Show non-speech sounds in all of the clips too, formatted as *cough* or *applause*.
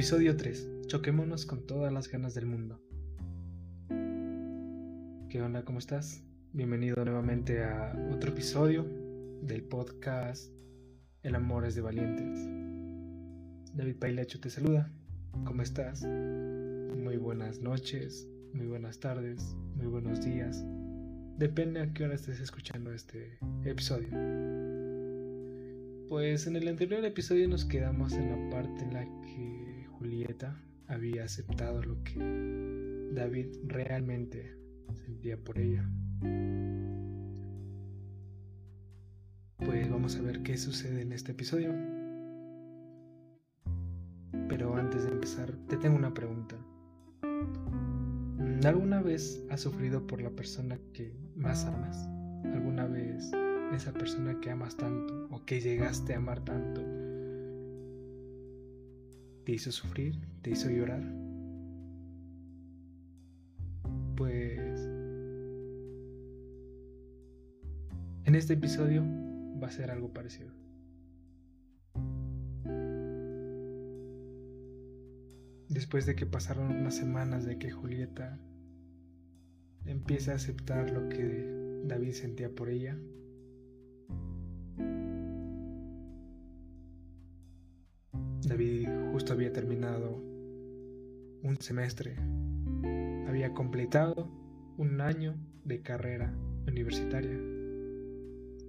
Episodio 3. Choquémonos con todas las ganas del mundo. ¿Qué onda? ¿Cómo estás? Bienvenido nuevamente a otro episodio del podcast El amor es de valientes. David Pailacho te saluda. ¿Cómo estás? Muy buenas noches, muy buenas tardes, muy buenos días. Depende a qué hora estés escuchando este episodio. Pues en el anterior episodio nos quedamos en la parte en la que Julieta había aceptado lo que David realmente sentía por ella. Pues vamos a ver qué sucede en este episodio. Pero antes de empezar, te tengo una pregunta. ¿Alguna vez has sufrido por la persona que más amas? ¿Alguna vez esa persona que amas tanto o que llegaste a amar tanto te hizo sufrir, te hizo llorar? Pues en este episodio va a ser algo parecido. Después de que pasaron unas semanas de que Julieta empieza a aceptar lo que David sentía por ella, Había terminado un semestre, había completado un año de carrera universitaria.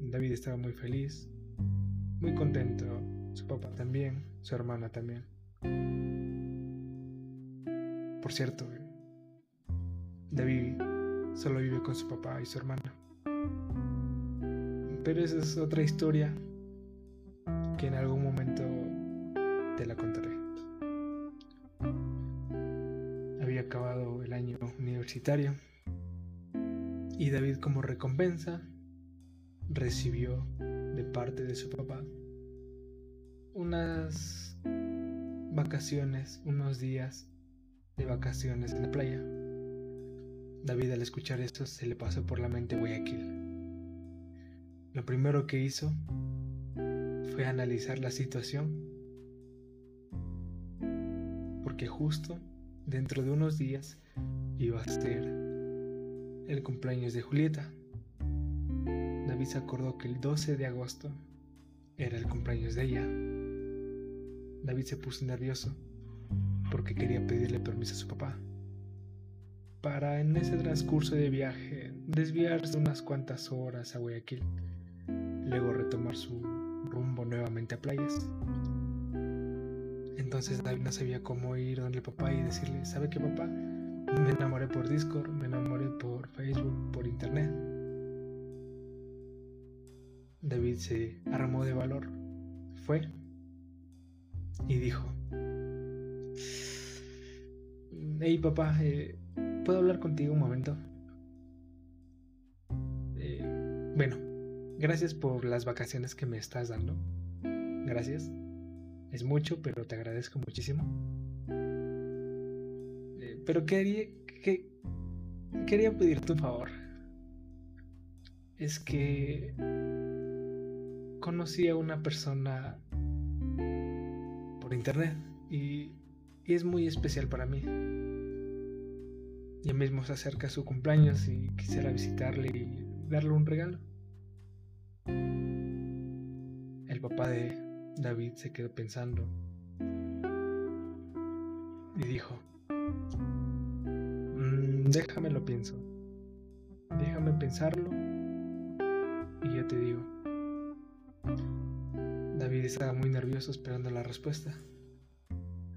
David estaba muy feliz, muy contento, su papá también, su hermana también. Por cierto, David solo vive con su papá y su hermana. Pero esa es otra historia que en algún momento te la contaré. Y David como recompensa recibió de parte de su papá unas vacaciones, unos días de vacaciones en la playa. David al escuchar esto se le pasó por la mente Guayaquil. Lo primero que hizo fue analizar la situación porque justo dentro de unos días iba a ser el cumpleaños de Julieta. David se acordó que el 12 de agosto era el cumpleaños de ella. David se puso nervioso porque quería pedirle permiso a su papá para en ese transcurso de viaje desviarse unas cuantas horas a Guayaquil, luego retomar su rumbo nuevamente a playas. Entonces David no sabía cómo ir donde papá y decirle, ¿sabe qué papá? Me enamoré por Discord, me enamoré por Facebook, por Internet. David se armó de valor, fue y dijo, hey papá, eh, ¿puedo hablar contigo un momento? Eh, bueno, gracias por las vacaciones que me estás dando. Gracias. Es mucho, pero te agradezco muchísimo. Pero quería, que, quería pedirte un favor. Es que conocí a una persona por internet y, y es muy especial para mí. Ya mismo se acerca su cumpleaños y quisiera visitarle y darle un regalo. El papá de David se quedó pensando y dijo, déjame lo pienso, déjame pensarlo y yo te digo. David estaba muy nervioso esperando la respuesta.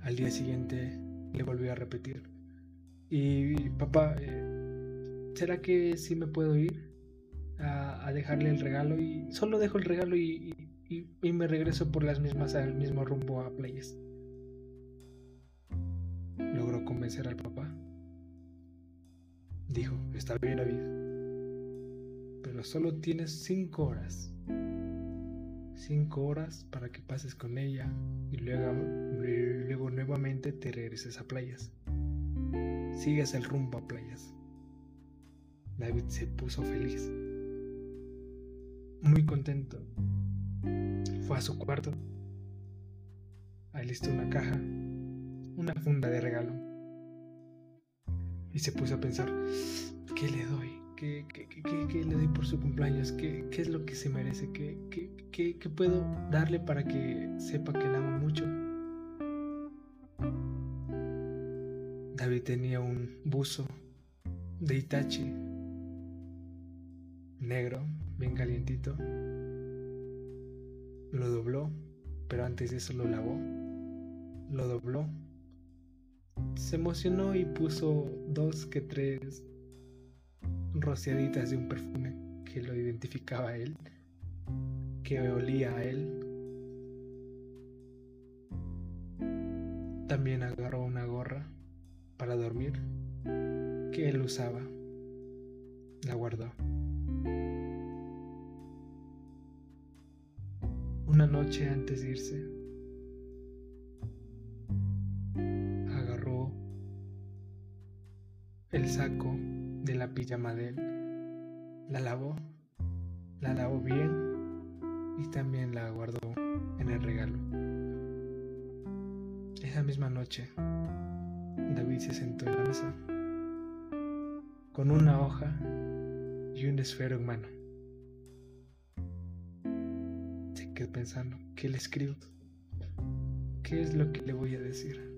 Al día siguiente le volvió a repetir, y papá, eh, ¿será que sí me puedo ir a, dejarle el regalo? Y solo dejo el regalo y, me regreso por las mismas al mismo rumbo a playas. Logró convencer al papá. Dijo, está bien David, pero solo tienes cinco horas. Cinco horas para que pases con ella y luego, luego nuevamente te regreses a playas sigues el rumbo a playas. David se puso feliz, muy contento. Fue a su cuarto, alistó una caja una funda de regalo. Y se puso a pensar, ¿qué le doy? ¿Qué, qué, le doy por su cumpleaños? ¿Qué, es lo que se merece? ¿Qué, qué, puedo darle para que sepa que la amo mucho? David tenía un buzo de Itachi negro, bien calientito. Lo dobló, pero antes de eso lo lavó. Lo dobló. Se emocionó y puso dos que tres rociaditas de un perfume que lo identificaba a él, que olía a él. También agarró una gorra para dormir que él usaba. La guardó. Una noche antes de irse, el saco de la pijama de él, la lavó, la lavó bien y también la guardó en el regalo. Esa misma noche, David se sentó en la mesa con una hoja y un esfero en mano. quedé pensando, ¿qué le escribo? ¿Qué es lo que le voy a decir?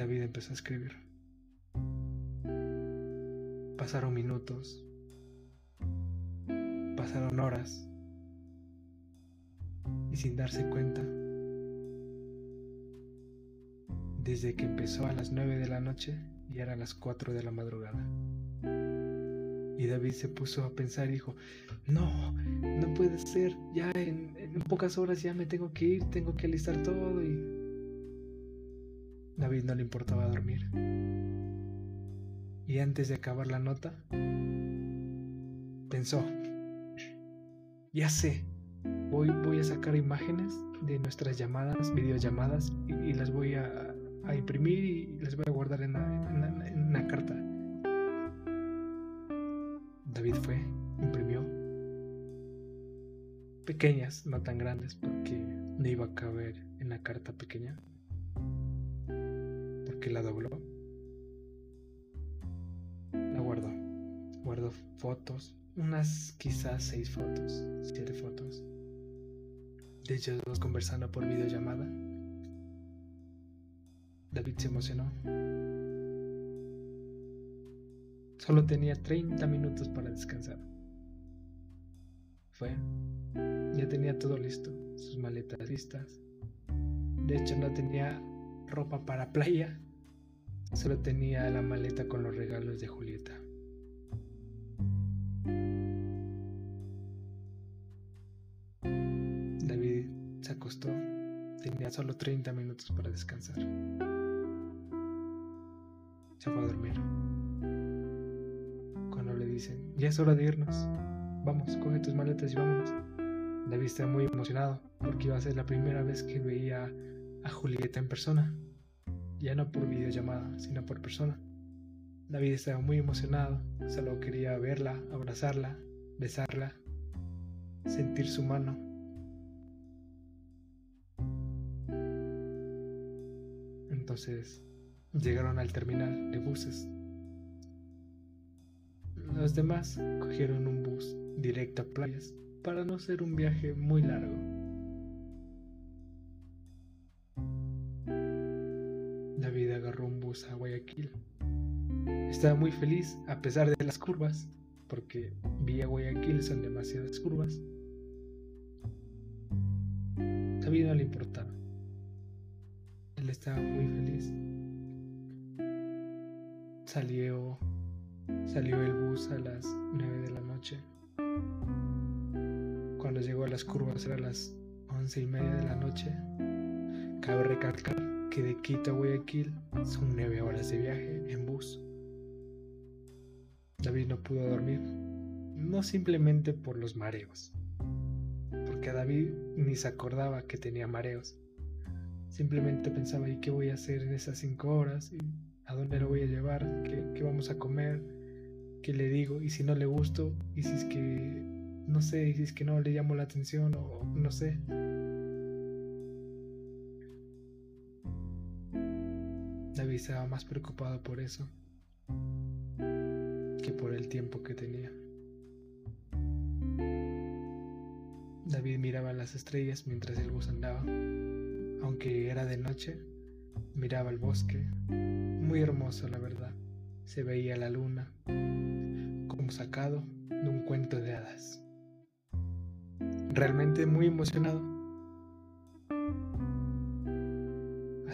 David empezó a escribir. Pasaron minutos, pasaron horas, y sin darse cuenta, desde que empezó a las 9 de la noche y era a las 4 de la madrugada. Y David se puso a pensar y dijo, no, no puede ser, ya en, pocas horas ya me tengo que ir, tengo que alistar todo y... David no le importaba dormir. Y antes de acabar la nota, pensó, ya sé, voy, a sacar imágenes de nuestras llamadas, videollamadas, y, las voy a, imprimir y las voy a guardar en una carta. David fue, imprimió. Pequeñas, no tan grandes, porque no iba a caber en la carta pequeña. Porque la dobló. La guardó. Guardó fotos, unas quizás seis fotos, siete fotos. De ellos dos conversando por videollamada. David se emocionó Solo tenía 30 minutos para descansar. Fue. Ya tenía todo listo, sus maletas listas. De hecho, no tenía ropa para playa. Solo tenía la maleta con los regalos de Julieta. David se acostó. Tenía solo 30 minutos para descansar. Se fue a dormir dicen, ya es hora de irnos. Vamos, coge tus maletas y vámonos. David estaba muy emocionado porque iba a ser la primera vez que veía a Julieta en persona. Ya no por videollamada, sino por persona. David estaba muy emocionado, solo quería verla, abrazarla, besarla, sentir su mano. Entonces llegaron al terminal de buses los demás cogieron un bus directo a playas para no ser un viaje muy largo. David agarró un bus a Guayaquil. Estaba muy feliz a pesar de las curvas, porque vía Guayaquil son demasiadas curvas. David no le importaba. Él estaba muy feliz. Salió Salió el bus a las 9 de la noche. Cuando llegó a las curvas era las 11 y media de la noche. Cabe recalcar que de Quito a Guayaquil son 9 horas de viaje en bus. David no pudo dormir, no simplemente por los mareos, porque David ni se acordaba que tenía mareos. Simplemente pensaba, ¿y qué voy a hacer en esas 5 horas? ¿Y ¿A dónde lo voy a llevar? ¿Qué, ¿Qué, vamos a comer? ¿Qué le digo? ¿Y si no le gusto? ¿Y si es que, no sé, y si es que no le llamo la atención o no sé? Estaba más preocupado por eso que por el tiempo que tenía. David miraba las estrellas mientras el bus andaba. Aunque era de noche, miraba el bosque, muy hermoso la verdad. Se veía la luna, como sacado de un cuento de hadas. Realmente muy emocionado.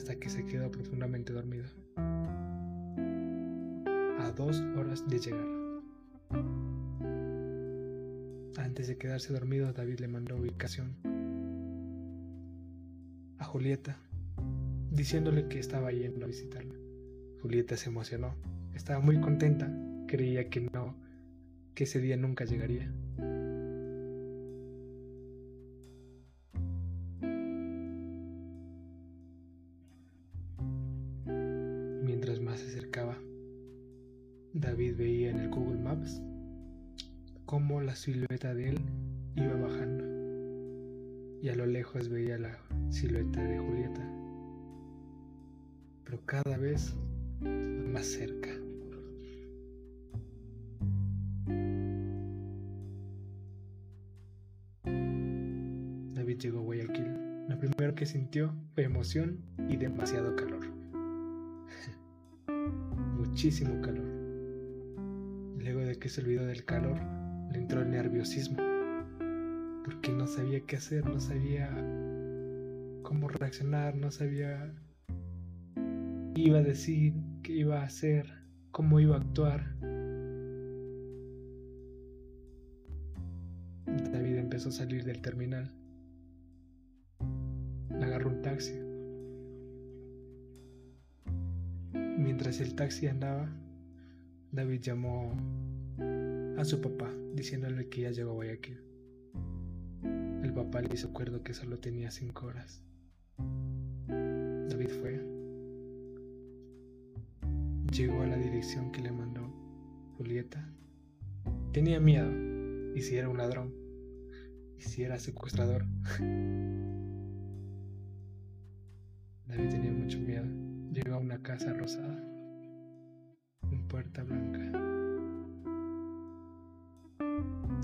Hasta que se quedó profundamente dormido. A dos horas de llegar. Antes de quedarse dormido, David le mandó ubicación a Julieta, diciéndole que estaba yendo a visitarla. Julieta se emocionó, estaba muy contenta, creía que no, que ese día nunca llegaría. Iba bajando y a lo lejos veía la silueta de Julieta, pero cada vez más cerca. David llegó a Guayaquil. Lo primero que sintió fue emoción y demasiado calor. *laughs* Muchísimo calor. Luego de que se olvidó del calor, le entró el nerviosismo, porque no sabía qué hacer, no sabía cómo reaccionar, no sabía qué iba a decir, qué iba a hacer, cómo iba a actuar. David empezó a salir del terminal. Agarró un taxi. Mientras el taxi andaba, David llamó a su papá diciéndole que ya llegó a Guayaquil. El papá le hizo acuerdo que solo tenía cinco horas. David fue. Llegó a la dirección que le mandó Julieta. Tenía miedo. ¿Y si era un ladrón? ¿Y si era secuestrador? *laughs* David tenía mucho miedo. Llegó a una casa rosada, en puerta blanca.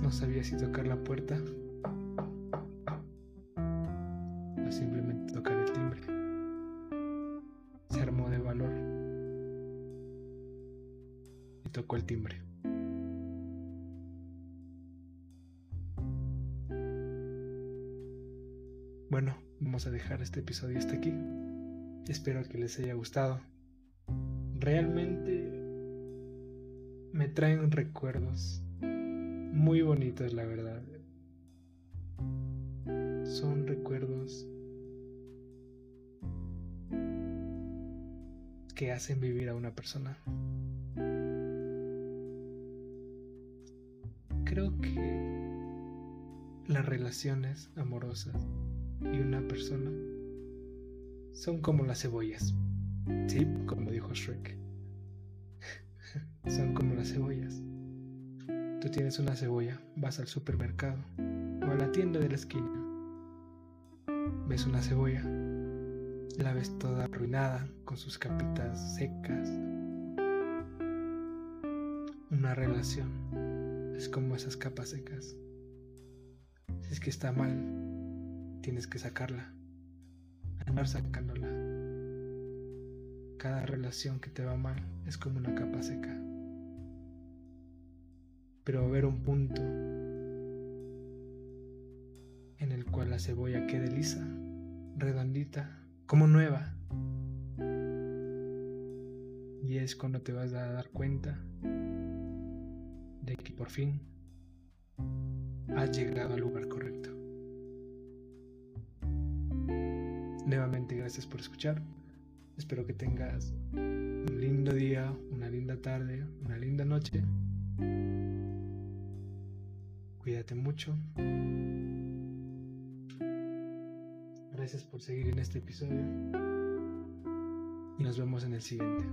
No sabía si tocar la puerta Bueno, vamos a dejar este episodio hasta aquí. Espero que les haya gustado. Realmente me traen recuerdos muy bonitos, la verdad. Son recuerdos que hacen vivir a una persona. Creo que las relaciones amorosas y una persona son como las cebollas. Sí, como dijo Shrek. *laughs* son como las cebollas. Tú tienes una cebolla, vas al supermercado o a la tienda de la esquina. Ves una cebolla, la ves toda arruinada, con sus capitas secas. Una relación es como esas capas secas. Si es que está mal, tienes que sacarla, andar sacándola. Cada relación que te va mal es como una capa seca pero va a haber un punto en el cual la cebolla quede lisa, redondita, como nueva. Y es cuando te vas a dar cuenta de que por fin has llegado al lugar correcto. Nuevamente gracias por escuchar. Espero que tengas un lindo día, una linda tarde, una linda noche. Cuídate mucho. Gracias por seguir en este episodio. Y nos vemos en el siguiente.